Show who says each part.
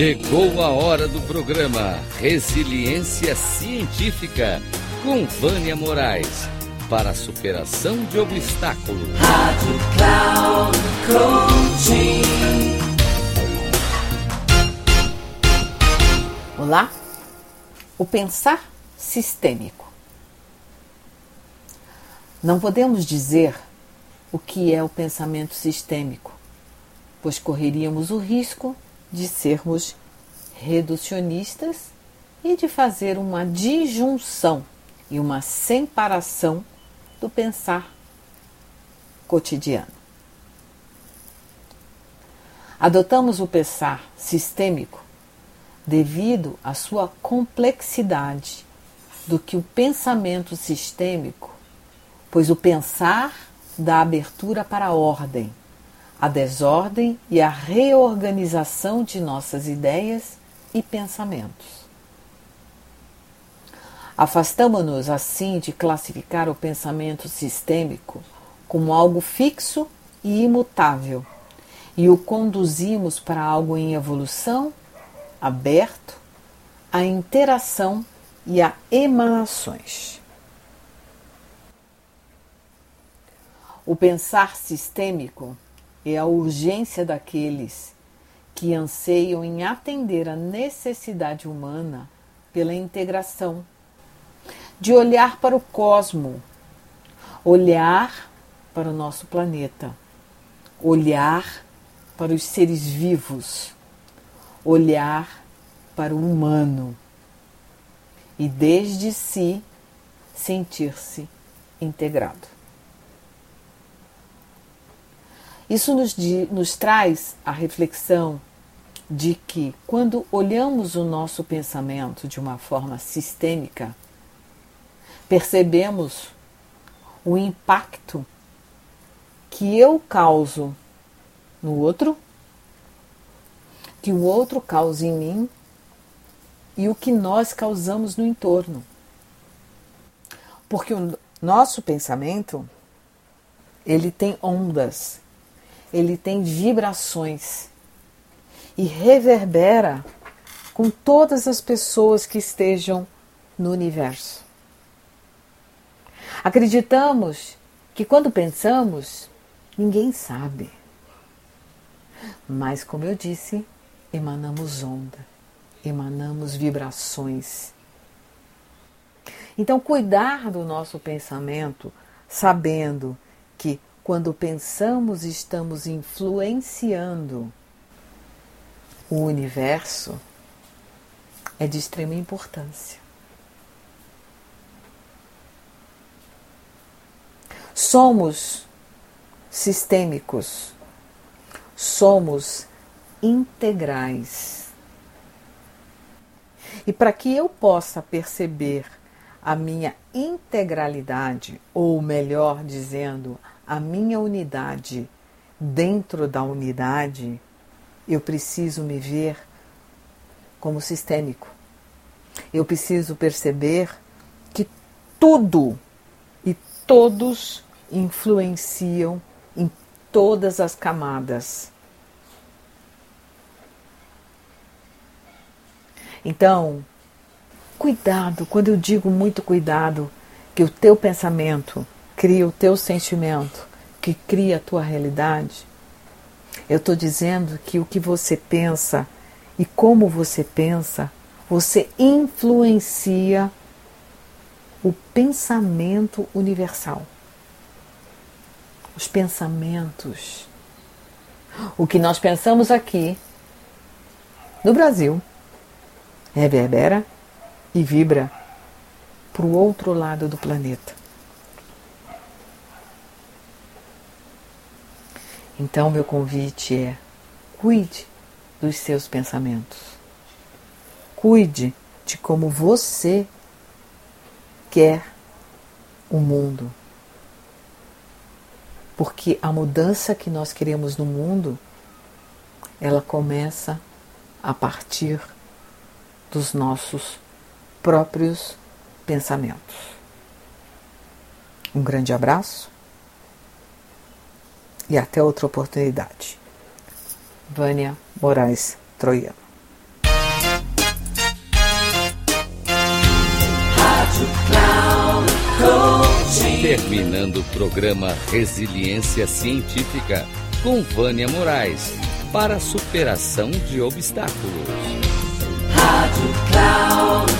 Speaker 1: Chegou a hora do programa Resiliência Científica com Vânia Moraes para a superação de obstáculos. Rádio Cloud Coaching.
Speaker 2: Olá, o pensar sistêmico. Não podemos dizer o que é o pensamento sistêmico, pois correríamos o risco de sermos reducionistas e de fazer uma disjunção e uma separação do pensar cotidiano. Adotamos o pensar sistêmico devido à sua complexidade do que o pensamento sistêmico, pois o pensar dá abertura para a ordem, a desordem e a reorganização de nossas ideias e pensamentos. Afastamos-nos assim de classificar o pensamento sistêmico como algo fixo e imutável e o conduzimos para algo em evolução, aberto à interação e a emanações. O pensar sistêmico é a urgência daqueles que anseiam em atender a necessidade humana pela integração, de olhar para o cosmo, olhar para o nosso planeta, olhar para os seres vivos, olhar para o humano e desde si sentir-se integrado. Isso nos, nos traz a reflexão de que, quando olhamos o nosso pensamento de uma forma sistêmica, percebemos o impacto que eu causo no outro, que o outro causa em mim e o que nós causamos no entorno. Porque o nosso pensamento ele tem ondas, ele tem vibrações e reverbera com todas as pessoas que estejam no universo. Acreditamos que quando pensamos, ninguém sabe. Mas, como eu disse, emanamos onda, emanamos vibrações. Então, cuidar do nosso pensamento, sabendo que quando pensamos, estamos influenciando o universo, é de extrema importância. Somos sistêmicos, somos integrais. E para que eu possa perceber a minha integralidade, ou melhor dizendo, a minha unidade dentro da unidade, eu preciso me ver como sistêmico. Eu preciso perceber que tudo e todos influenciam em todas as camadas. Então, cuidado, quando eu digo muito cuidado, que o teu pensamento cria o teu sentimento, que cria a tua realidade. Eu estou dizendo que o que você pensa e como você pensa, você influencia o pensamento universal. Os pensamentos. O que nós pensamos aqui no Brasil reverbera e vibra para o outro lado do planeta. Então, meu convite é: cuide dos seus pensamentos. Cuide de como você quer o mundo. Porque a mudança que nós queremos no mundo, ela começa a partir dos nossos próprios pensamentos. Um grande abraço e até outra oportunidade. Vânia Moraes Troiano.
Speaker 1: Terminando o programa Resiliência Científica com Vânia Moraes para superação de obstáculos. Rádio Cloud.